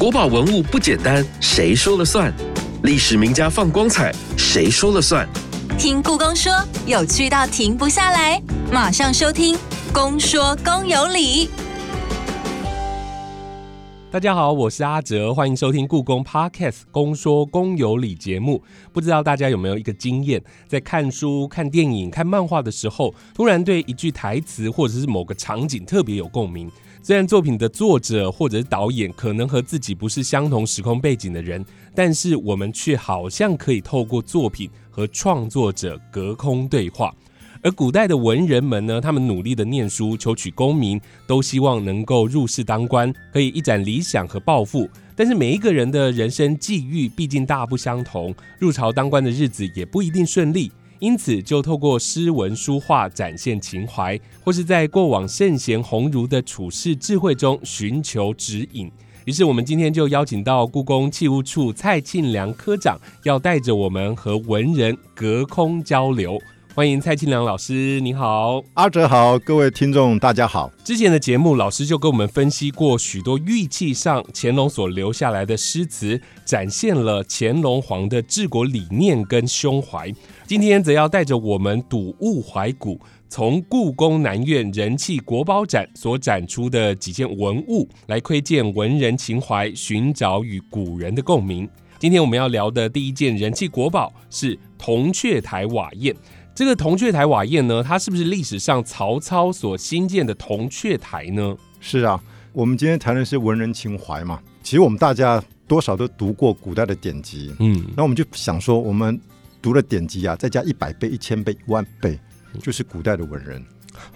国宝文物不简单，谁说了算？历史名家放光彩，谁说了算？听故宫说，有趣到停不下来，马上收听《公说公有理》。大家好，我是阿哲，欢迎收听故宫 Podcast《公说公有理》节目。不知道大家有没有一个经验，在看书、看电影、看漫画的时候，突然对一句台词或者是某个场景特别有共鸣。虽然作品的作者或者导演可能和自己不是相同时空背景的人，但是我们却好像可以透过作品和创作者隔空对话。而古代的文人们呢，他们努力的念书，求取功名，都希望能够入仕当官，可以一展理想和抱负。但是每一个人的人生际遇毕竟大不相同，入朝当官的日子也不一定顺利，因此就透过诗文书画展现情怀，或是在过往圣贤鸿儒的处世智慧中寻求指引。于是我们今天就邀请到故宫器物处蔡庆良科长，要带着我们和文人隔空交流。欢迎蔡庆良老师，你好，阿哲好，各位听众大家好。之前的节目，老师就跟我们分析过许多玉器上乾隆所留下来的诗词，展现了乾隆皇的治国理念跟胸怀。今天则要带着我们睹物怀古，从故宫南院人气国宝展所展出的几件文物，来窥见文人情怀，寻找与古人的共鸣。今天我们要聊的第一件人气国宝是铜雀台瓦砚。这个铜雀台瓦砚呢，它是不是历史上曹操所新建的铜雀台呢？是啊，我们今天谈的是文人情怀嘛。其实我们大家多少都读过古代的典籍，嗯，那我们就想说，我们读了典籍啊，再加一百倍、一千倍、一万倍，就是古代的文人，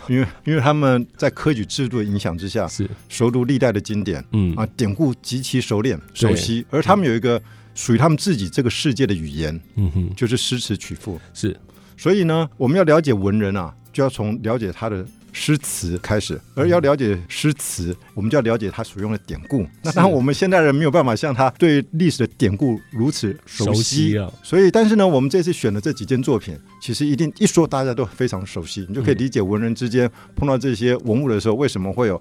因为因为他们在科举制度的影响之下，是。熟读历代的经典，嗯。啊，典故极其熟练熟悉，而他们有一个属于他们自己这个世界的语言，嗯哼，就是诗词曲赋，是。所以呢，我们要了解文人啊，就要从了解他的诗词开始；而要了解诗词，我们就要了解他所用的典故。那当然，我们现代人没有办法像他对历史的典故如此熟悉啊。所以，但是呢，我们这次选的这几件作品，其实一定一说大家都非常熟悉，你就可以理解文人之间碰到这些文物的时候，为什么会有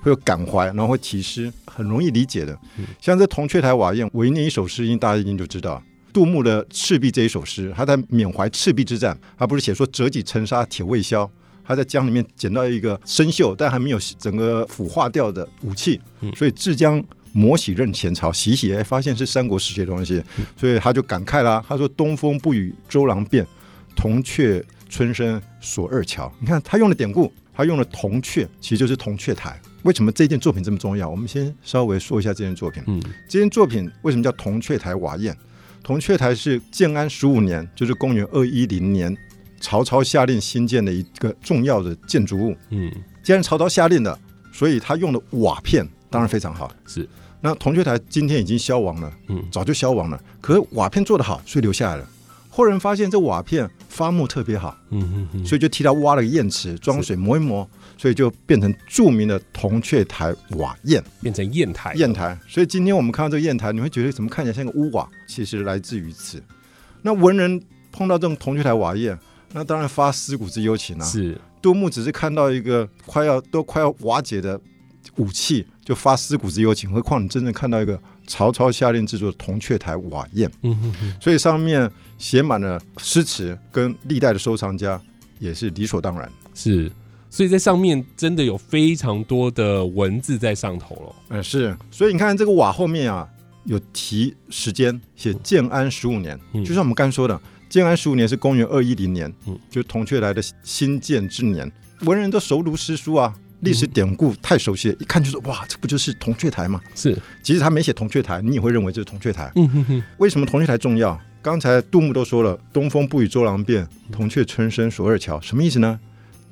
会有感怀，然后会题诗，很容易理解的。像这铜雀台瓦砚，我一念一首诗，大家一定就知道。杜牧的《赤壁》这一首诗，他在缅怀赤壁之战，他不是写说折戟沉沙铁未销，他在江里面捡到一个生锈但还没有整个腐化掉的武器，所以至江磨洗认前朝，洗洗哎发现是三国时期的东西，所以他就感慨啦，他说：“东风不与周郎便，铜雀春深锁二乔。”你看他用的典故，他用了铜雀，其实就是铜雀台。为什么这件作品这么重要？我们先稍微说一下这件作品。嗯，这件作品为什么叫铜雀台瓦砚？铜雀台是建安十五年，就是公元二一零年，曹操下令新建的一个重要的建筑物。嗯，既然曹操下令的，所以他用的瓦片当然非常好。是，那铜雀台今天已经消亡了，嗯，早就消亡了。可是瓦片做得好，所以留下来了。后人发现这瓦片发木特别好，嗯嗯嗯，所以就替他挖了个砚池，装水磨一磨。所以就变成著名的铜雀台瓦砚，变成砚台。砚台。所以今天我们看到这个砚台，你会觉得怎么看起来像个屋瓦？其实来自于此。那文人碰到这种铜雀台瓦砚，那当然发思古之幽情啊。是。杜牧只是看到一个快要都快要瓦解的武器，就发思古之幽情。何况你真正看到一个曹操下令制作的铜雀台瓦砚，嗯哼哼。所以上面写满了诗词，跟历代的收藏家也是理所当然。是。所以在上面真的有非常多的文字在上头了。嗯，是。所以你看这个瓦后面啊，有提时间，写建安十五年。就像我们刚说的，建安十五年是公元二一零年，嗯，就铜雀台的新建之年。文人都熟读诗书啊，历史典故太熟悉了，一看就说哇，这不就是铜雀台吗？是。即使他没写铜雀台，你也会认为这是铜雀台。嗯哼哼。为什么铜雀台重要？刚才杜牧都说了，“东风不与周郎便，铜雀春深锁二乔”，什么意思呢？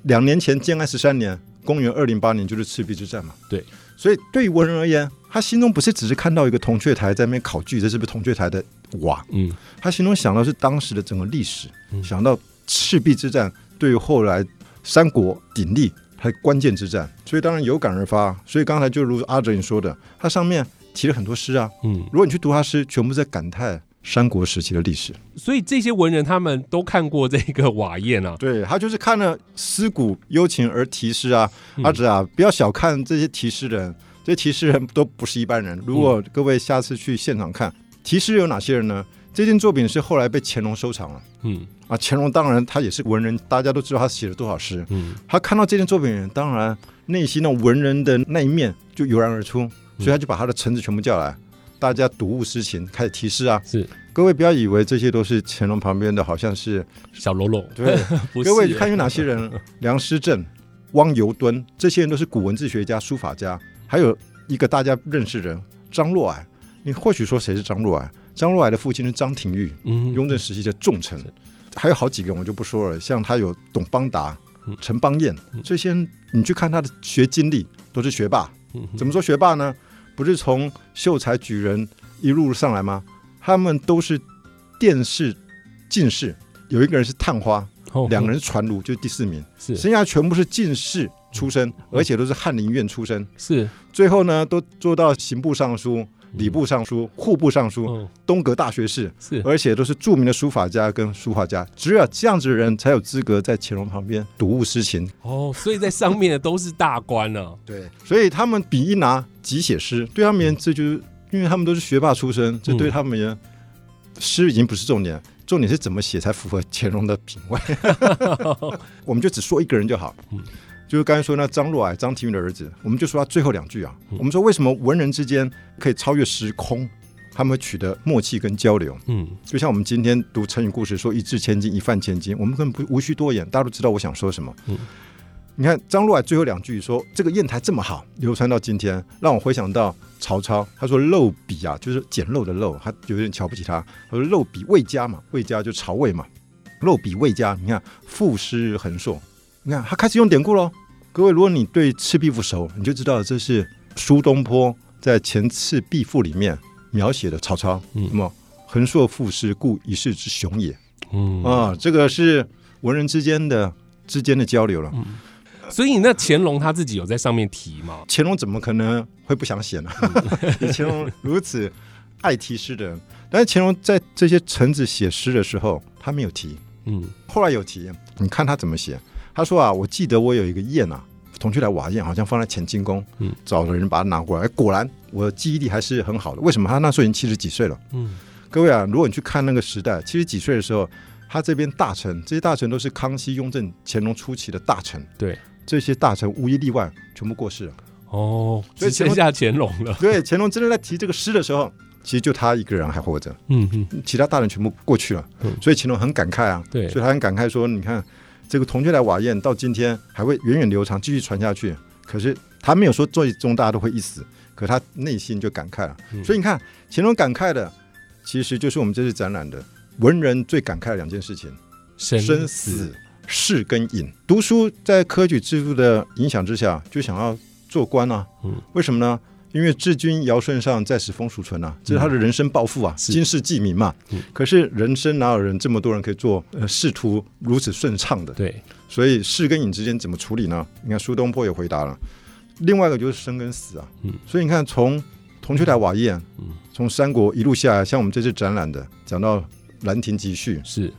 两年前，建安十三年，公元二零八年，就是赤壁之战嘛。对，所以对于文人而言，他心中不是只是看到一个铜雀台在那边考据，这是不是铜雀台的瓦？嗯，他心中想到是当时的整个历史，想到赤壁之战对于后来三国鼎立还关键之战，所以当然有感而发。所以刚才就如阿哲你说的，他上面提了很多诗啊。嗯，如果你去读他诗，全部在感叹。三国时期的历史，所以这些文人他们都看过这个瓦砚啊。对他就是看了思古幽情而题诗啊。阿哲啊，不要小看这些题诗人，这题诗人都不是一般人。如果各位下次去现场看，题诗有哪些人呢？这件作品是后来被乾隆收藏了。嗯啊，乾隆当然他也是文人，大家都知道他写了多少诗。嗯他看到这件作品，当然内心那文人的那一面就油然而出，所以他就把他的臣子全部叫来，大家睹物思情，开始题诗啊。是各位不要以为这些都是乾隆旁边的，好像是小喽啰，对。各位看有哪些人？梁思正、汪尤敦，这些人都是古文字学家、书法家，还有一个大家认识的人张若蔼。你或许说谁是张若蔼？张若蔼的父亲是张廷玉，嗯雍正时期的重臣，还有好几个人我就不说了，像他有董邦达嗯、陈邦彦。这些人，你去看他的学经历，都是学霸。嗯怎么说学霸呢？不是从秀才举人一路上来吗？他们都是殿试进士，有一个人是探花，哦。两个人是传儒，就是第四名，是。剩下全部是进士出身，而且都是翰林院出身。是。最后呢，都做到刑部尚书、礼部尚书、户部尚书、嗯东阁大学士，是而且都是著名的书法家跟书画家。只有这样子的人才有资格在乾隆旁边睹物思情。哦，所以在上面的都是大官呢。对，所以他们笔一拿即写诗，对他们而言，这就是因为他们都是学霸出身，这对他们而言，诗已经不是重点，重点是怎么写才符合乾隆的品味。我们就只说一个人就好，嗯就是刚才说那张若蔼，张廷玉的儿子，我们就说他最后两句啊。我们说为什么文人之间可以超越时空，他们会取得默契跟交流。嗯就像我们今天读成语故事说“一掷千金，一饭千金”，我们根本不无需多言，大家都知道我想说什么。嗯你看张若蔼最后两句说：“这个砚台这么好，流传到今天，让我回想到曹操。他说‘陋笔啊，就是简陋的陋，他有点瞧不起他。他说‘陋笔魏家嘛，魏家就曹魏嘛，陋笔魏家。’你看赋诗横硕，你看他开始用典故喽。各位，如果你对《赤壁赋》熟，你就知道这是苏东坡在《前赤壁赋》里面描写的曹操。嗯那么横硕赋诗，故一世之雄也。嗯啊，这个是文人之间的之间的交流了。所以那乾隆他自己有在上面提吗？乾隆怎么可能会不想写呢？乾隆如此爱题诗的人，但是乾隆在这些臣子写诗的时候，他没有提，嗯后来有提。你看他怎么写？他说啊，我记得我有一个砚啊，铜雀台瓦砚，好像放在乾清宫，嗯找了人把它拿过来，果然我的记忆力还是很好的。为什么？他那时候已经七十几岁了。嗯各位啊，如果你去看那个时代，七十几岁的时候，他这边大臣，这些大臣都是康熙、雍正、乾隆初期的大臣，对这些大臣无一例外全部过世了。哦，所以只剩下乾隆了。对，乾隆真的在提这个诗的时候，其实就他一个人还活着，嗯嗯其他大人全部过去了嗯，所以乾隆很感慨啊，对所以他很感慨说，你看这个铜雀台瓦砚到今天还会源远流长，继续传下去。可是他没有说最终大家都会一死，可他内心就感慨了。嗯所以你看，乾隆感慨的，其实就是我们这次展览的文人最感慨的两件事情：生生死、仕跟隐。读书在科举制度的影响之下，就想要做官啊。嗯为什么呢？因为治君尧舜上，在使风俗存啊，这是他的人生抱负啊，是经世济民嘛。嗯可是人生哪有人这么多人可以做呃仕途如此顺畅的？对，所以仕跟隐之间怎么处理呢？你看苏东坡也回答了。另外一个就是生跟死啊。嗯所以你看，从铜雀台瓦砚，嗯从三国一路下来，像我们这次展览的，讲到《兰亭集序》，是。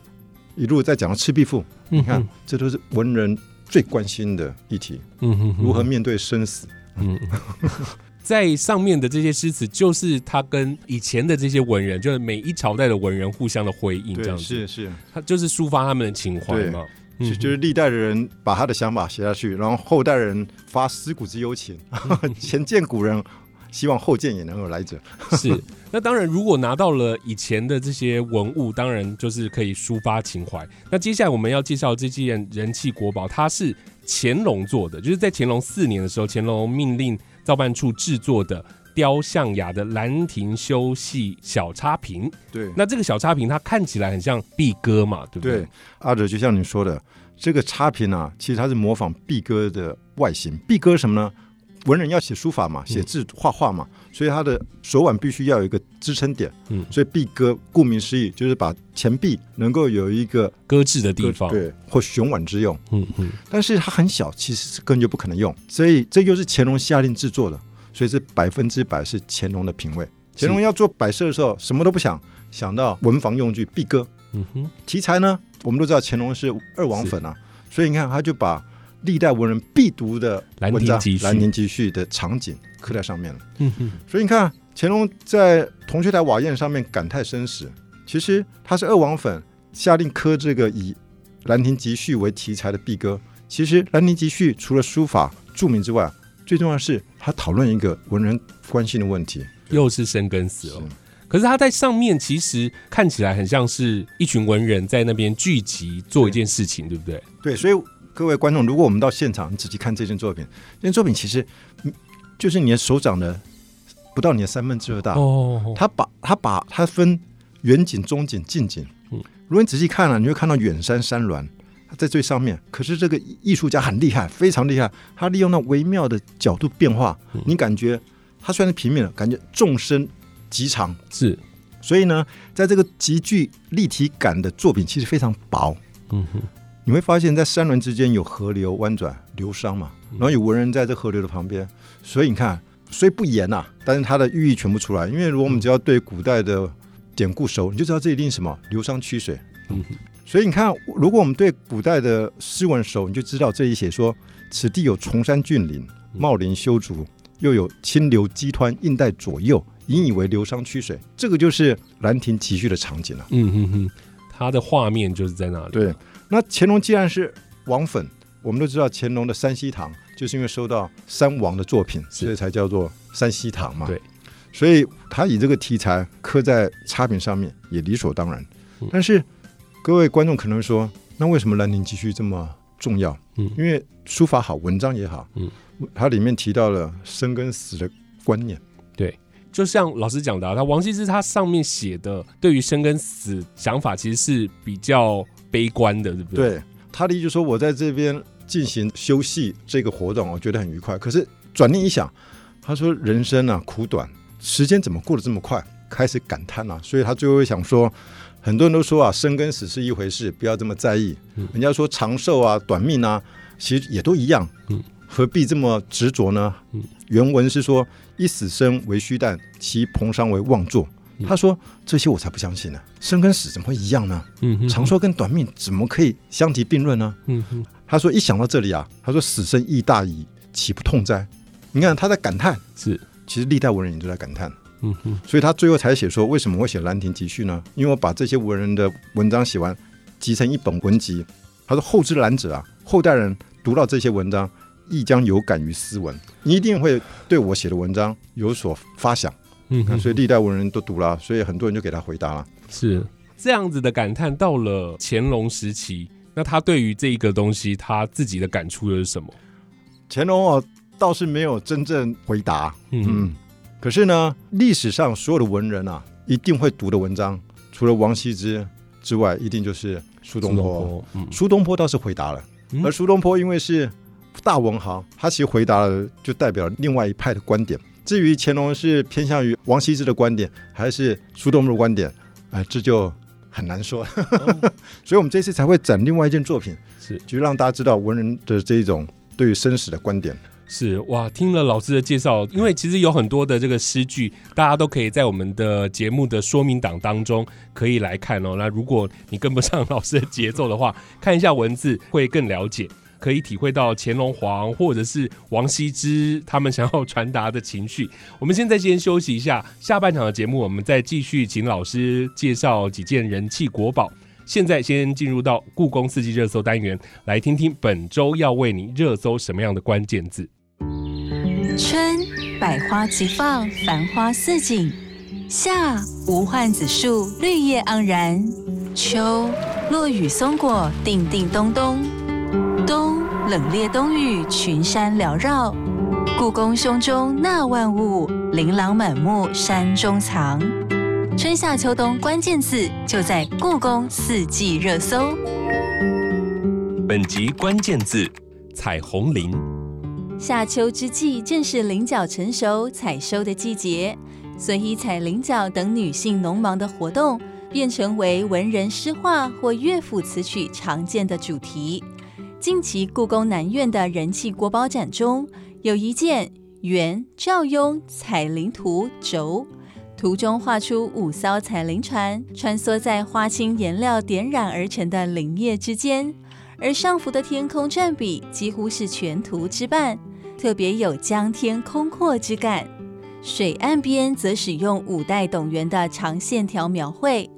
一路再讲到《赤壁赋》，你你看，这都是文人最关心的议题，嗯哼哼如何面对生死。嗯，在上面的这些诗词，就是他跟以前的这些文人，就是每一朝代的文人互相的回应，这样子，是是，他就是抒发他们的情怀嘛。就就是历代的人把他的想法写下去，然后后代人发思古之幽情，前见古人，希望后见也能有来者。是，那当然，如果拿到了以前的这些文物，当然就是可以抒发情怀。那接下来我们要介绍这件人气国宝，它是乾隆做的，就是在乾隆四年的时候，乾隆命令造办处制作的雕象牙的兰亭修细小插屏。对那这个小插屏，它看起来很像毕哥嘛，对不对？对，阿哲就像你说的，这个插屏啊，其实它是模仿毕哥的外形。毕哥什么呢？文人要写书法嘛，写字画画嘛，所以他的手腕必须要有一个支撑点。嗯所以壁歌顾名思义就是把前臂能够有一个搁置的地方。，对，或雄腕之用。嗯嗯，但是它很小，其实是根本就不可能用，所以这就是乾隆下令制作的，所以这百分之百是乾隆的品味。乾隆要做摆设的时候，什么都不想，想到文房用具壁歌。嗯哼，题材呢，我们都知道乾隆是二王粉啊，所以你看他就把历代文人必读的兰文章《亭集序兰亭集序》的场景刻在上面了。嗯哼，所以你看，乾隆在铜雀台瓦砚上面感叹生死，其实他是二王粉下令刻这个以《兰亭集序》为题材的壁歌。其实《兰亭集序》除了书法著名之外，最重要的是他讨论一个文人关心的问题。又是生跟死哦。可是他在上面其实看起来很像是一群文人在那边聚集做一件事情，对不对？对，所以各位观众，如果我们到现场，你仔细看这件作品，这件作品其实嗯就是你的手掌的不到你的三分之二大。哦，他把他把它分远景、中景、近景。嗯如果你仔细看了、你会看到远山山峦，它在最上面。可是这个艺术家很厉害，非常厉害，他利用那微妙的角度变化，嗯你感觉它虽然是平面的，感觉纵深极长。是，所以呢，在这个极具立体感的作品，其实非常薄。嗯哼，你会发现在山峦之间有河流弯转流觞嘛，然后有文人在这河流的旁边，所以你看，虽不言呐、但是它的寓意全部出来。因为如果我们只要对古代的典故熟，你就知道这一定是什么流觞曲水。嗯，所以你看，如果我们对古代的诗文熟，你就知道这里写说，此地有崇山峻岭，茂林修竹，又有清流激湍映带左右，引以为流觞曲水。这个就是《兰亭集序》的场景了。嗯哼哼，它的画面就是在那里。对，那乾隆既然是王粉，我们都知道乾隆的山西堂就是因为收到三王的作品，所以才叫做山西堂嘛。对，所以他以这个题材刻在插屏上面也理所当然。嗯但是各位观众可能说，那为什么《兰亭集序》这么重要？嗯因为书法好，文章也好，嗯，它里面提到了生跟死的观念。对就像老师讲的、啊，他王羲之他上面写的对于生跟死想法其实是比较悲观的，对不对？对，他的意思就是说，我在这边进行休息这个活动，我觉得很愉快。可是转念一想，他说人生啊苦短，时间怎么过得这么快？开始感叹啊，所以他最后想说，很多人都说啊，生跟死是一回事，不要这么在意。嗯人家说长寿啊、短命啊，其实也都一样。嗯何必这么执着呢？嗯原文是说：“一死生为虚诞，其彭殇为妄作。”嗯他说：“这些我才不相信呢，生跟死怎么会一样呢？嗯哼，长寿跟短命怎么可以相提并论呢？”嗯哼，他说：“一想到这里啊，他说死生亦大矣，岂不痛哉？”你看他在感叹，是，其实历代文人也都在感叹，嗯哼，所以他最后才写说：“为什么会写《兰亭集序》呢？因为我把这些文人的文章写完，集成一本文集。”他说：“后之览者啊，后代人读到这些文章，亦将有感于斯文，你一定会对我写的文章有所发想。嗯哼，所以历代文人都读了，所以很多人就给他回答了。是这样子的感叹。到了乾隆时期，那他对于这一个东西，他自己的感触又是什么？乾隆哦，倒是没有真正回答，嗯嗯，可是呢，历史上所有的文人啊，一定会读的文章，除了王羲之之外，一定就是苏东坡。，嗯，苏东坡倒是回答了，嗯而苏东坡因为是大文豪，他其实回答了，就代表另外一派的观点。至于乾隆是偏向于王羲之的观点，还是苏东坡的观点，哎、这就很难说。所以，我们这次才会展另外一件作品，是就让大家知道文人的这一种对于生死的观点。是哇，听了老师的介绍，因为其实有很多的这个诗句，大家都可以在我们的节目的说明档当中可以来看哦。那如果你跟不上老师的节奏的话，看一下文字会更了解，可以体会到乾隆皇或者是王羲之他们想要传达的情绪。我们现在先休息一下，下半场的节目我们再继续请老师介绍几件人气国宝。现在先进入到故宫四季热搜单元，来听听本周要为你热搜什么样的关键字。春，百花齐放，繁花似锦；夏，无患子树，绿叶盎然；秋，落雨松果，叮叮咚咚；冬，冷冽冬雨，群山缭绕。故宫胸中纳万物，琳琅满目山中藏。春夏秋冬关键字就在故宫四季热搜。本集关键字：彩虹林。夏秋之际，正是菱角成熟、采收的季节，所以采菱角等女性农忙的活动，便成为文人诗画或乐府词曲常见的主题。近期故宫南院的人气国宝展中，有一件元赵雍采菱图轴，图中画出五艘采菱船穿梭在花青颜料点染而成的林叶之间。而上浮的天空占比几乎是全图之半，特别有江天空阔之感。水岸边则使用五代董源的长线条描绘，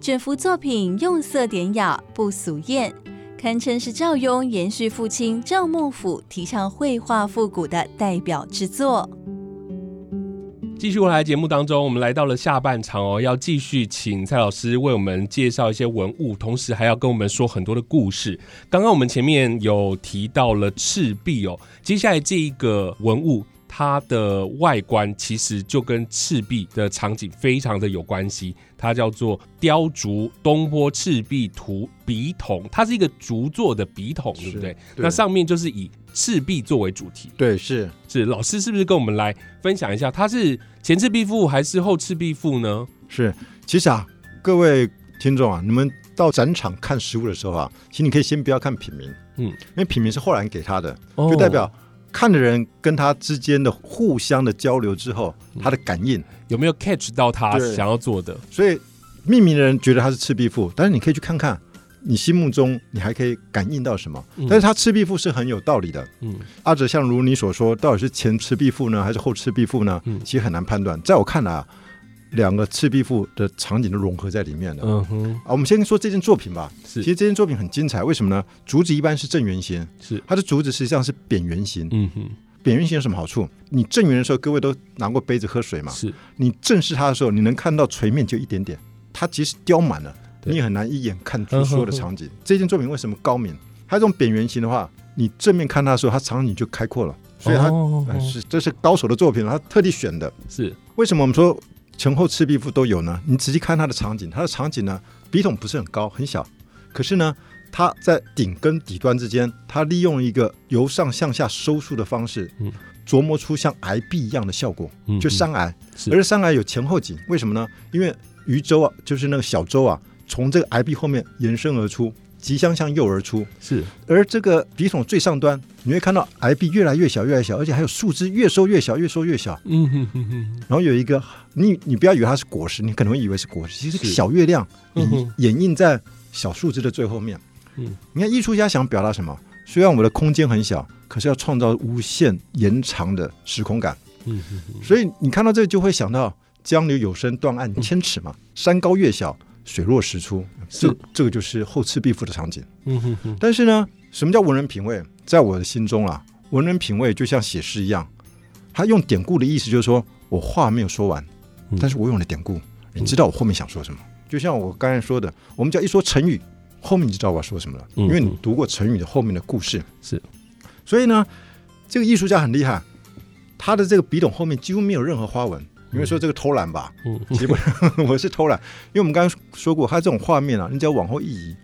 整幅作品用色典雅，不俗艳，堪称是赵雍延续父亲赵孟俯提倡绘画复古的代表之作。继续回来节目当中，我们来到了下半场哦，要继续请蔡老师为我们介绍一些文物，同时还要跟我们说很多的故事。刚刚我们前面有提到了赤壁哦，接下来这一个文物。它的外观其实就跟赤壁的场景非常的有关系，它叫做雕竹东坡赤壁图笔筒，它是一个竹做的笔筒，对不对？那上面就是以赤壁作为主题。对，是是，老师是不是跟我们来分享一下，它是前赤壁赋还是后赤壁赋呢？是，其实啊，各位听众啊，你们到展场看实物的时候啊，其实你可以先不要看品名，嗯，因为品名是后来给他的，就代表。看的人跟他之间的互相的交流之后，他的感应有没有 catch 到他想要做的？所以命名的人觉得他是赤壁赋，但是你可以去看看，你心目中你还可以感应到什么？但是他赤壁赋是很有道理的。嗯，阿哲像如你所说，到底是前赤壁赋呢，还是后赤壁赋呢？嗯，其实很难判断。在我看来啊。两个赤壁赋的场景都融合在里面了。嗯哼，啊，我们先说这件作品吧。是，其实这件作品很精彩。为什么呢？竹子一般是正圆形，是它的竹子实际上是扁圆形。嗯哼，扁圆形有什么好处？你正圆的时候，各位都拿过杯子喝水嘛？是你正视它的时候，你能看到垂面就一点点。它即使雕满了，你也很难一眼看出所有的场景。这件作品为什么高明？它这种扁圆形的话，你正面看它的时候，它场景就开阔了。所以它是这是高手的作品，他特地选的。是为什么我们说？前后赤壁赋都有呢。你仔细看它的场景，它的场景呢，笔筒不是很高，很小。可是呢，它在顶跟底端之间，它利用一个由上向下收束的方式，琢磨出像崖壁一样的效果，就山崖。而山崖有前后景，为什么呢？因为渔舟啊，就是那个小舟啊，从这个崖壁后面延伸而出。即将向右而出，是。而这个笔筒最上端，你会看到崖壁越来越小，越来越小，而且还有树枝越收越小，越收越小。嗯哼哼哼。然后有一个，你你不要以为它是果实，你可能会以为是果实，其实小月亮掩映在小树枝的最后面。嗯。你看艺术家想表达什么？虽然我们的空间很小，可是要创造无限延长的时空感。嗯哼哼。所以你看到这个就会想到江流有声断岸千尺嘛，山高月小。水落石出，这这个就是后赤壁赋的场景。嗯哼哼。但是呢，什么叫文人品味？在我的心中啊，文人品味就像写诗一样，他用典故的意思就是说我话没有说完，但是我用了典故，你知道我后面想说什么。就像我刚才说的，我们只要一说成语，后面你就知道我要说什么了，因为你读过成语的后面的故事。是。所以呢，这个艺术家很厉害，他的这个笔筒后面几乎没有任何花纹。你会说这个偷懒吧？嗯，基本上我是偷懒，因为我们刚刚说过，它这种画面啊，你只要往后一移，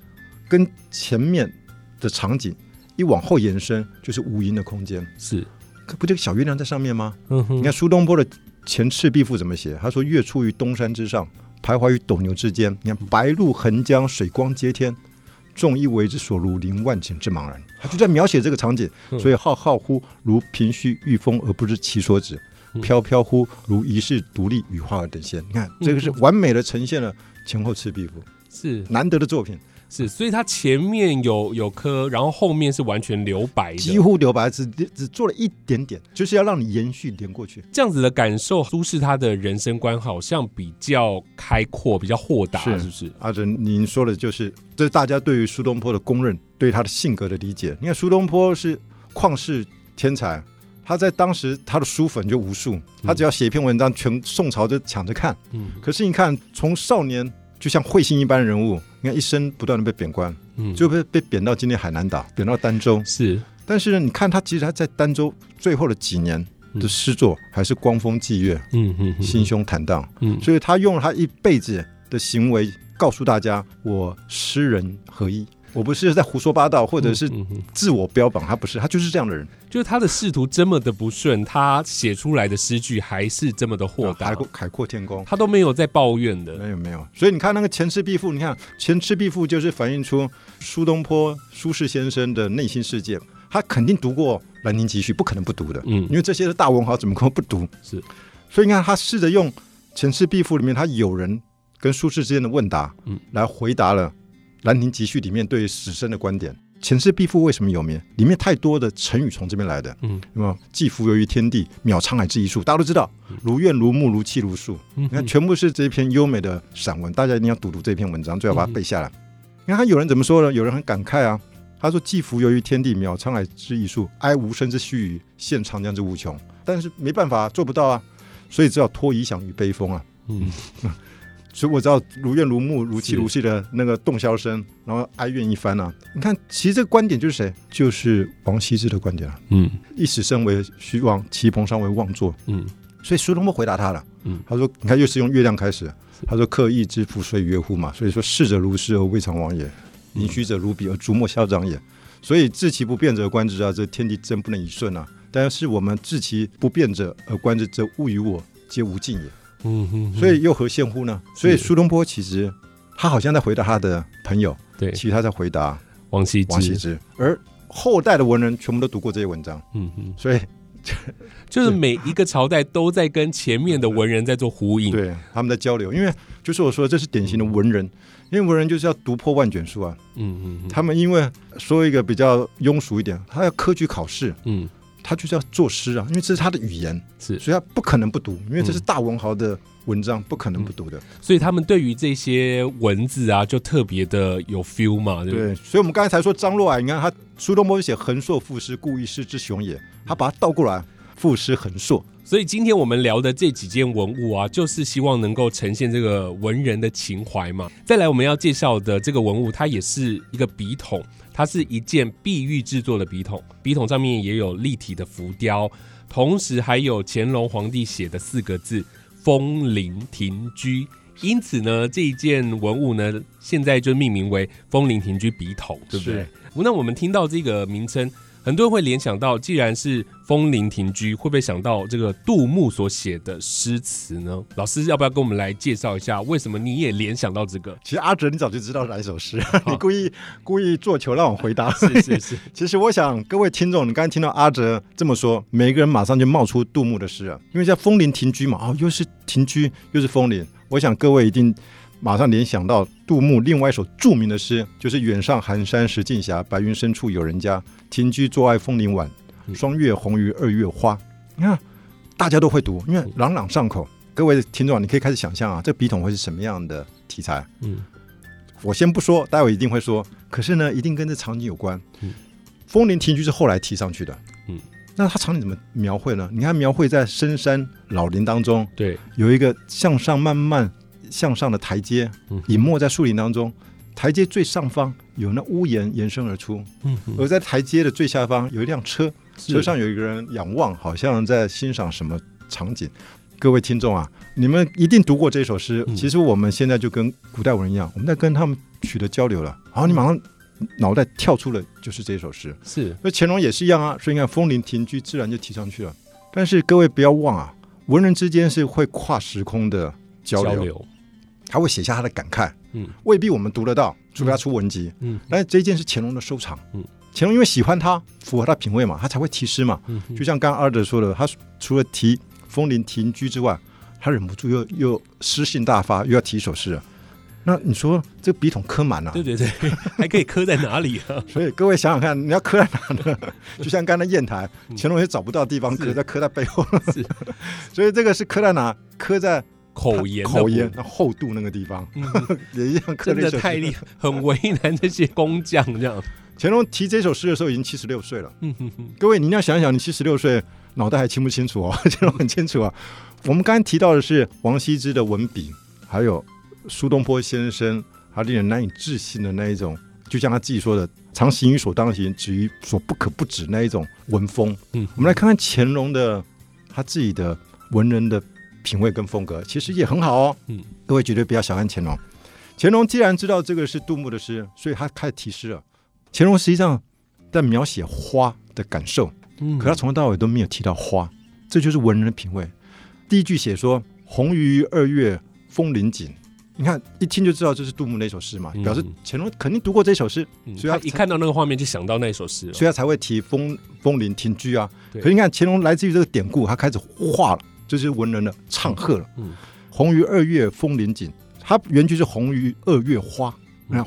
跟前面的场景一往后延伸，就是无垠的空间。是，可不就小月亮在上面吗？嗯哼。你看苏东坡的《前赤壁赋》怎么写？他说：“月出于东山之上，徘徊于斗牛之间。你看白露横江，水光接天，众一为之所如，临万顷之茫然。”他就在描写这个场景，所以浩浩乎如凭虚御风，而不知其所止。飘飘乎如遗世独立，羽化而等仙。你看，这个是完美的呈现了前后赤壁赋，是难得的作品。是，所以它前面有有颗，然后后面是完全留白，几乎留白，只只做了一点点，就是要让你延续连过去。这样子的感受，苏轼他的人生观好像比较开阔，比较豁达，是不是？阿哲，您说的就是，这是大家对于苏东坡的公认，对他的性格的理解。你看，苏东坡是旷世天才。他在当时，他的书粉就无数，他只要写一篇文章，全宋朝就抢着看。嗯，可是你看，从少年就像彗星一般的人物，你看一生不断的被贬官，嗯，就被被贬到今天海南岛，贬到儋州。是，但是呢，你看他其实他在儋州最后的几年的诗作还是光风霁月，嗯嗯，心胸坦荡，嗯，所以他用了他一辈子的行为告诉大家，我诗人合一。我不是在胡说八道，或者是自我标榜，他不是，他就是这样的人。就是他的仕途这么的不顺，他写出来的诗句还是这么的豁达，海阔天空，他都没有在抱怨的。没有没有，所以你看那个《前赤壁赋》，你看《前赤壁赋》就是反映出苏东坡、苏轼先生的内心世界。他肯定读过《兰亭集序》，不可能不读的。嗯，因为这些是大文豪，怎么可能不读？是，所以你看他试着用《前赤壁赋》里面他有人跟苏轼之间的问答，嗯，来回答了。《兰亭集序》里面对死生的观点，前世必复为什么有名？里面太多的成语从这边来的。嗯，那么寄蜉蝣于天地，渺沧海之一粟，大家都知道。如怨如慕如泣如诉，嗯你看全部是这一篇优美的散文，大家一定要读读这篇文章，最好把它背下来。你看他有人怎么说呢？有人很感慨啊，他说：“寄蜉蝣于天地，渺沧海之一粟，哀吾生之须臾，羡长江之无穷。”但是没办法，做不到啊，所以只好托遗响于悲风啊。嗯，所以我知道如怨如慕、如泣如泣的那个洞箫声，然后哀怨一番啊。你看，其实这个观点就是谁？就是王羲之的观点啊。嗯一时生为虚妄，其蓬尚为妄作。嗯所以苏东坡回答他了，嗯他说：“你看，又是用月亮开始，他说‘刻意之父虽曰乎’嘛，所以说逝者如斯而未尝往也，盈虚者如彼而逐莫消长也。所以治其不变者观之啊，这天地真不能一瞬啊。但是我们治其不变者而观之，则物与我皆无尽也。嗯哼，所以又何羡乎呢？所以苏东坡其实他好像在回答他的朋友，对。其实他在回答王羲之，王羲之，而后代的文人全部都读过这些文章，嗯嗯，所以 就是每一个朝代都在跟前面的文人在做呼应。对他们在交流。因为就是我说，这是典型的文人，因为文人就是要读破万卷书啊。嗯嗯嗯，他们因为说一个比较庸俗一点，他要科举考试，嗯他就是要作诗啊，因为这是他的语言，是，所以他不可能不读，因为这是大文豪的文章，不可能不读的。所以他们对于这些文字啊，就特别的有 feel 嘛，对不对？所以我们刚才才说张若昀，你看他苏东坡写横槊赋诗，故意诗之雄也，他把它倒过来，赋诗横槊。所以今天我们聊的这几件文物啊，就是希望能够呈现这个文人的情怀嘛。再来，我们要介绍的这个文物，它也是一个笔筒，它是一件碧玉制作的笔筒，笔筒上面也有立体的浮雕，同时还有乾隆皇帝写的四个字“风铃亭居”。因此呢，这一件文物呢，现在就命名为“风铃亭居笔筒”，对不对？那我们听到这个名称，很多人会联想到，既然是风铃亭居，会不会想到这个杜牧所写的诗词呢？老师要不要跟我们来介绍一下，为什么你也联想到这个？其实阿哲，你早就知道哪一首诗，你故意故意做球让我回答。是 是是，其实我想各位听众，你刚才听到阿哲这么说，每一个人马上就冒出杜牧的诗啊，因为叫风铃亭居嘛，哦，又是亭居，又是风铃，我想各位一定马上联想到杜牧另外一首著名的诗，就是“远上寒山石径斜，白云深处有人家。停居坐爱枫林晚，霜月红于二月花。”你看，大家都会读，因为朗朗上口。各位听众，你可以开始想象啊，这笔筒会是什么样的题材？嗯我先不说，待会一定会说。可是呢，一定跟这场景有关。嗯风铃停居是后来提上去的。嗯，那它场景怎么描绘呢？你看，描绘在深山老林当中，对，有一个向上慢慢向上的台阶嗯，隐没在树林当中。台阶最上方有那屋檐延伸而出，而在台阶的最下方有一辆车，车上有一个人仰望，好像在欣赏什么场景。各位听众啊，你们一定读过这首诗。嗯其实我们现在就跟古代文人一样，我们在跟他们取得交流了。然后你马上脑袋跳出了就是这首诗。是，那乾隆也是一样啊，所以你看风铃停居自然就提上去了。但是各位不要忘啊，文人之间是会跨时空的交流，流，他会写下他的感慨，嗯未必我们读得到，除非他出文集。嗯但是这一件是乾隆的收藏，嗯乾隆因为喜欢他，符合他品味嘛，他才会题诗嘛。嗯就像刚刚阿德说的，他除了题风铃亭居之外，他忍不住又又诗兴大发，又要提一首诗了。那你说这个笔筒刻满了、对对对，还可以刻在哪里啊？所以各位想想看，你要刻在哪呢？就像刚才砚台，乾隆也找不到地方刻，是在刻在背后。是所以这个是刻在哪？刻在口言口言那厚度那个地方，嗯 也一样刻真的太厉害，很为难这些工匠这样。乾隆提这首诗的时候已经七十六岁了。嗯哼哼，各位，你一定要想一想，你七十六岁，脑袋还清不清楚哦？乾隆很清楚啊。我们刚才提到的是王羲之的文笔，还有苏东坡先生，他令人难以置信的那一种，就像他自己说的“常行于所当行，止于所不可不止”那一种文风。嗯，我们来看看乾隆的他自己的文人的品味跟风格，其实也很好哦。嗯，各位绝对不要小看乾隆。乾隆既然知道这个是杜牧的诗，所以他开始题诗了。乾隆实际上在描写花的感受，嗯可他从头到尾都没有提到花，这就是文人的品味。第一句写说“红于二月风林锦”，你看一听就知道这是杜牧那首诗嘛，嗯表示乾隆肯定读过这首诗，嗯所以他他一看到那个画面就想到那首诗了。所以他才会提风风铃亭居啊。可是你看乾隆来自于这个典故，他开始画了，这就是文人的唱和了。嗯红于二月风铃紧，它原句是红于二月花，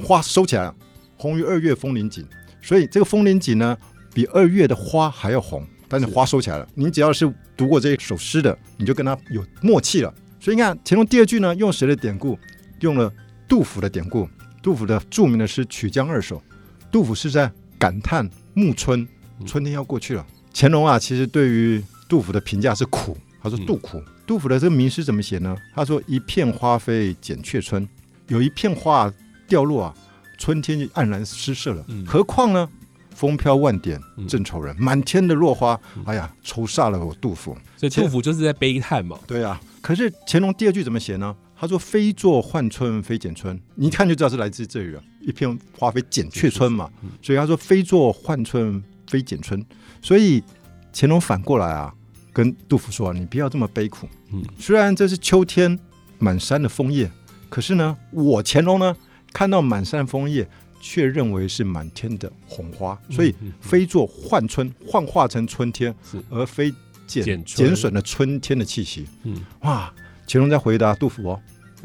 花收起来了，红于二月风铃紧。所以这个风铃锦呢，比二月的花还要红，但是是花收起来了。你只要是读过这一首诗的，你就跟他有默契了。所以你看乾隆第二句呢，用谁的典故？用了杜甫的典故，杜甫的著名的诗《曲江二首》，杜甫是在感叹暮春，春天要过去了。乾隆啊，其实对于杜甫的评价是苦，他说嗯杜甫。杜甫的这个名诗怎么写呢？他说：“一片花飞减却春，有一片花掉落啊，春天就黯然失色了。嗯何况呢，风飘万点嗯正愁人，满天的落花，哎呀，愁煞了我杜甫。所以杜甫就是在悲叹嘛。对啊，可是乾隆第二句怎么写呢？他说：“飞作换春飞减春。”你一看就知道是来自这里了，一片花飞减却春嘛。所以他说：“飞作换春飞减春。”所以乾隆反过来啊，跟杜甫说：“你不要这么悲苦。嗯。虽然这是秋天满山的枫叶，可是呢，我乾隆呢看到满山枫叶，却认为是满天的红花，所以嗯嗯飞作换春，幻化成春天，而非减减损了春天的气息。嗯。哇，乾隆在回答杜甫哦，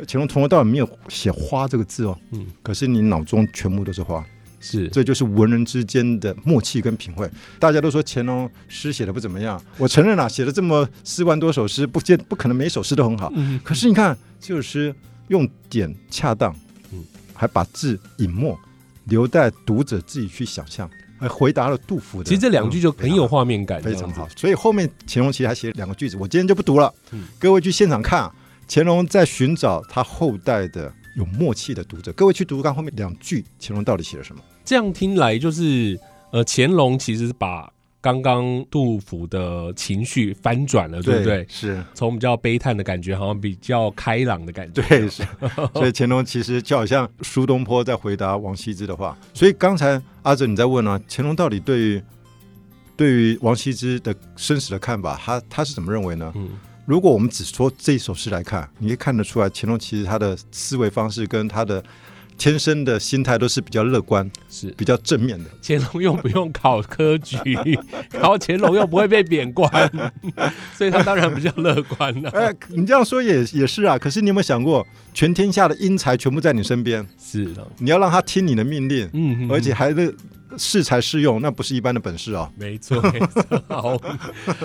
乾隆从头到尾没有写花这个字哦，嗯，可是你脑中全部都是花，是这就是文人之间的默契跟品味。大家都说乾隆诗写的不怎么样，我承认啊，写了这么四万多首诗，不见不可能每首诗都很好。嗯可是你看，这首诗用点恰当，嗯还把字隐没，留待读者自己去想象，还回答了杜甫的。其实这两句就很有嗯画面感，非常好。所以后面乾隆其实还写了两个句子，我今天就不读了。嗯各位去现场看、啊，乾隆在寻找他后代的有默契的读者。各位去读看后面两句，乾隆到底写了什么？这样听来就是，呃，乾隆其实是把刚刚杜甫的情绪翻转了，对不对？是，从比较悲叹的感觉，好像比较开朗的感觉。对，是。所以乾隆其实就好像苏东坡在回答王羲之的话。所以刚才阿哲你在问啊，乾隆到底对于对于王羲之的生死的看法，他他是怎么认为呢？嗯如果我们只说这一首诗来看，你可以看得出来，乾隆其实他的思维方式跟他的天生的心态都是比较乐观、是比较正面的。乾隆又不用考科举，然后乾隆又不会被贬官，所以他当然比较乐观了、哎，你这样说也也是啊。可是你有没有想过，全天下的英才全部在你身边，是的，你要让他听你的命令，嗯，而且还是适才适用，那不是一般的本事啊。没错，没错。好，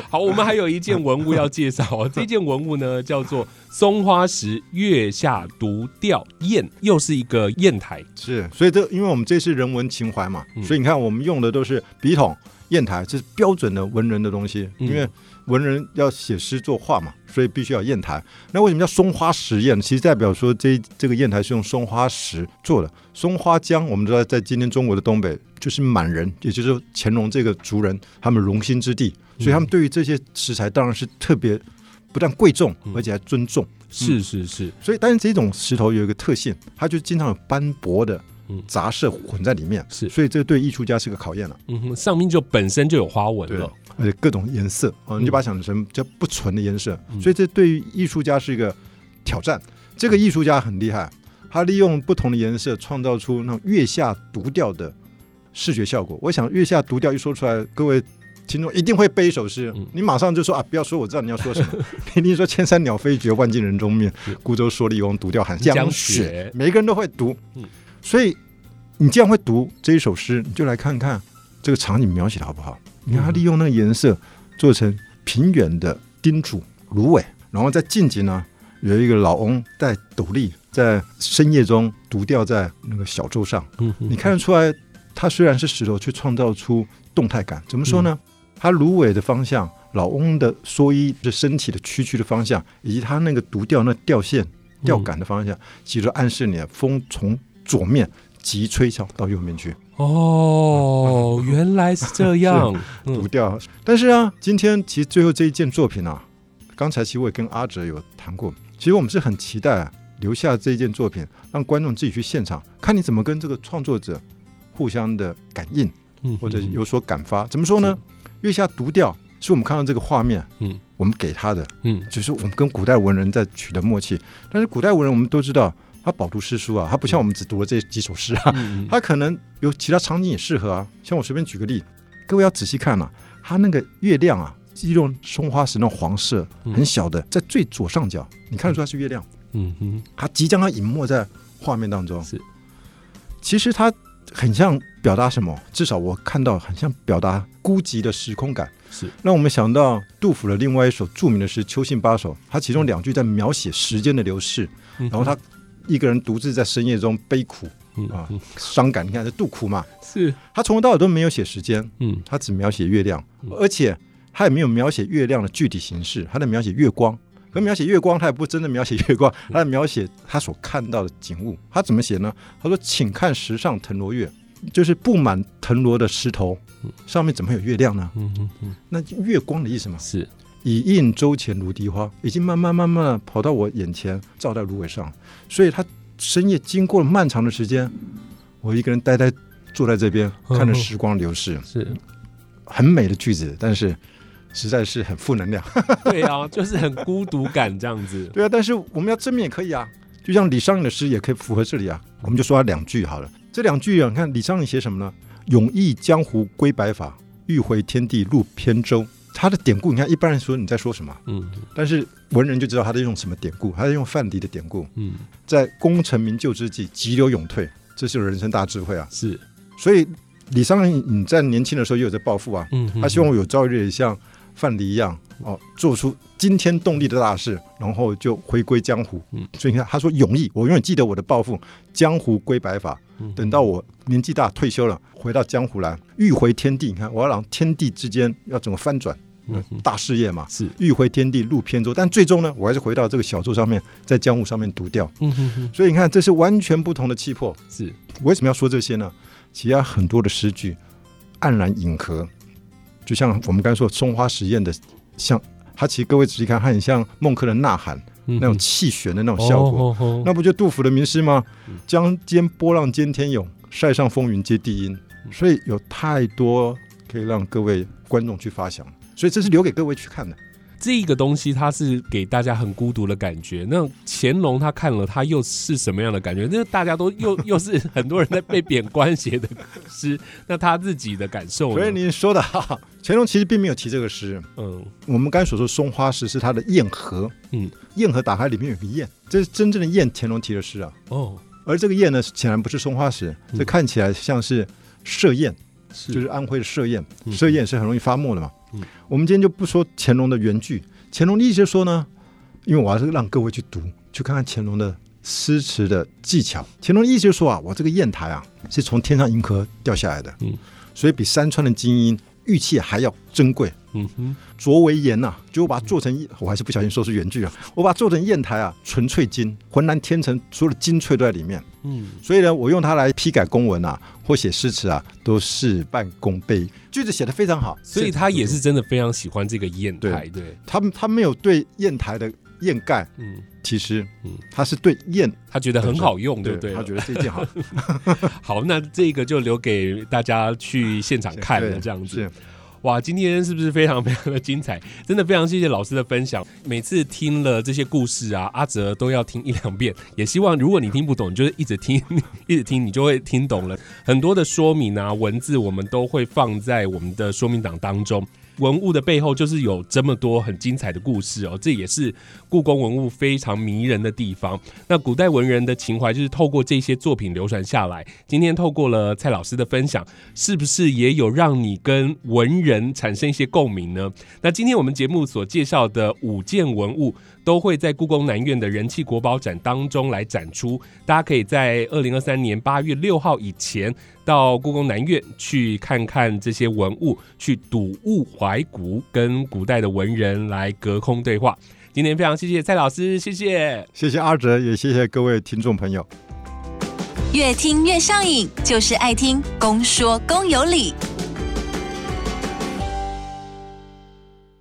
好，我们还有一件文物要介绍哦。这件文物呢，叫做松花石月下独钓砚，又是一个砚台。是，所以这因为我们这是人文情怀嘛，嗯所以你看我们用的都是笔筒、砚台，这是标准的文人的东西。嗯因为文人要写诗作画嘛，所以必须要砚台。那为什么叫松花石砚？其实代表说这这个砚台是用松花石做的。松花江，我们知道在今天中国的东北就是满人，也就是乾隆这个族人他们荣兴之地，所以他们对于这些食材当然是特别不但贵重，嗯。而且还尊重。是是是，所以，但是这种石头有一个特性，它就经常有斑驳的嗯。杂色混在里面，是。所以这对艺术家是个考验了、嗯哼，上面就本身就有花纹了。而且各种颜色啊，你就把它想成叫不纯的颜色，嗯。所以这对于艺术家是一个挑战。这个艺术家很厉害，他利用不同的颜色创造出那种月下独钓的视觉效果。我想月下独钓一说出来，各位。听众一定会背一首诗，嗯你马上就说啊，不要说，我知道你要说什么。你一定说“千山鸟飞绝，万径人踪灭；孤舟蓑笠翁，独钓寒江江雪雪”。每个人都会读，嗯所以你既然会读这一首诗，你就来看看这个场景描写的好不好。你看他利用那个颜色做成平原的丁柱、芦苇，然后在近景呢有一个老翁戴斗笠，在深夜中独钓在那个小舟上。嗯，你看得出来，它虽然是石头，却创造出动态感。怎么说呢？它芦苇的方向，老翁的蓑衣的身体的曲曲的方向，以及它那个独钓那钓线、钓杆的方向，其实暗示你的风从左面急吹向到右面去。哦，原来是这样。嗯独钓。但是啊，今天其实最后这一件作品啊，刚才其实我也跟阿哲有谈过，其实我们是很期待、啊、留下这一件作品，让观众自己去现场看你怎么跟这个创作者互相的感应，嗯或者有所感发。怎么说呢？月下独钓是我们看到这个画面，嗯，我们给他的，嗯。就是我们跟古代文人在取得默契。但是古代文人我们都知道，他饱读诗书啊，他不像我们只读了这几首诗啊，嗯他可能有其他场景也适合啊。像我随便举个例，各位要仔细看啊，他那个月亮啊，是用松花石那种黄色，嗯。很小的，在最左上角，你看得出它是月亮，嗯。哼，它即将要隐没在画面当中。是，其实它很像表达什么？至少我看到很像表达孤寂的时空感。是让我们想到杜甫的另外一首著名的诗《秋兴八首》，他其中两句在描写时间的流逝，然然后他一个人独自在深夜中悲苦嗯啊，伤感。你看这杜苦嘛，是他从头到尾都没有写时间，嗯他只描写月亮，而且他也没有描写月亮的具体形式，他在描写月光。可描写月光，他也不真的描写月光，他在描写他所看到的景物。他怎么写呢？他说：“请看石上藤萝月，就是布满藤萝的石头，上面怎么会有月亮呢？嗯嗯嗯那月光的意思嘛。是以映周前如荻花，已经慢慢慢慢的跑到我眼前，照在芦苇上。所以他深夜经过了漫长的时间，我一个人呆呆坐在这边，看着时光流逝，是，很美的句子，但是实在是很负能量。对啊，就是很孤独感这样子。对啊，但是我们要正面也可以啊，就像李商隐的诗也可以符合这里啊。我们就说他两句好了，这两句啊，你看李商隐写什么呢？永忆江湖归白发，欲回天地入扁舟。他的典故，你看一般人说你在说什么，嗯但是文人就知道他在用什么典故，他在用范蠡的典故，嗯在功成名就之际急流勇退，这是人生大智慧啊。是所以李商隐你在年轻的时候也有在抱负啊，嗯他希望我有朝一日也像范蠡一样哦，做出惊天动地的大事，然后就回归江湖。嗯所以你看，他说永毅，我永远记得我的抱负，江湖归白发。嗯等到我年纪大退休了，回到江湖来，欲回天地。你看，我要让天地之间要怎么翻转，嗯大事业嘛。是欲回天地入扁舟，但最终呢，我还是回到这个小舟上面，在江湖上面独钓。嗯哼哼所以你看，这是完全不同的气魄。是为什么要说这些呢？其他很多的诗句黯然隐合，就像我们刚才说松花实验的，像它其实各位仔细看，它很像孟克的《呐喊》那那种气旋的那种效果。果那不就杜甫的名诗吗嗯？江间波浪兼天涌，塞上风云接地阴。所以有太多可以让各位观众去发想，所以这是留给各位去看的。这个东西它是给大家很孤独的感觉。那乾隆他看了，他又是什么样的感觉？那大家都又 又是很多人在被贬官写的诗，那他自己的感受呢？所以您说的哈，乾隆其实并没有提这个诗。嗯我们刚才所说松花诗是他的燕河，嗯，燕河打开里面有个燕，这是真正的燕，乾隆提的诗啊。哦而这个燕呢，显然不是松花石，嗯这看起来像是射燕，是就是安徽的射燕。嗯射燕是很容易发墨的嘛。嗯我们今天就不说乾隆的原句，乾隆的意思是说呢，因为我还是让各位去读，去看看乾隆的诗词的技巧。乾隆的意思就是说啊，我这个砚台啊是从天上银河掉下来的，嗯所以比山川的精英玉器还要珍贵。嗯哼琢为盐呐、就我把它做成，我还是不小心说出原句啊，我把它做成砚台啊，纯粹金，浑然天成，所有的精粹都在里面。嗯所以呢，我用它来批改公文啊，或写诗词啊，都事半功倍。句子写得非常好，所以他也是真的非常喜欢这个砚台，对，他他没有对砚台的砚盖，嗯，其实嗯他是对砚他觉得很好用，对不对？他觉得这件好 好，那这个就留给大家去现场看了，对这样子。哇，今天是不是非常非常的精彩？真的非常谢谢老师的分享。每次听了这些故事啊，阿哲都要听一两遍。也希望如果你听不懂，就是一直听，一直听，你就会听懂了。很多的说明啊，文字我们都会放在我们的说明档当中。文物的背后就是有这么多很精彩的故事哦，这也是故宫文物非常迷人的地方。那古代文人的情怀就是透过这些作品流传下来。今天透过了蔡老师的分享，是不是也有让你跟文人产生一些共鸣呢？那今天我们节目所介绍的五件文物，都会在故宫南院的人气国宝展当中来展出。大家可以在二零二三年八月六号以前到故宫南院去看看这些文物，去睹物怀古，跟古代的文人来隔空对话。今天非常谢谢蔡老师，谢谢。谢谢阿哲，也谢谢各位听众朋友。越听越上瘾，就是爱听公说公有理。